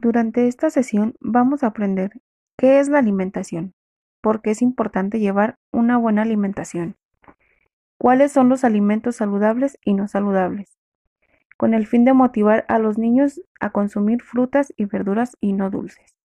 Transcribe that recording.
Durante esta sesión vamos a aprender qué es la alimentación, por qué es importante llevar una buena alimentación, cuáles son los alimentos saludables y no saludables, con el fin de motivar a los niños a consumir frutas y verduras y no dulces.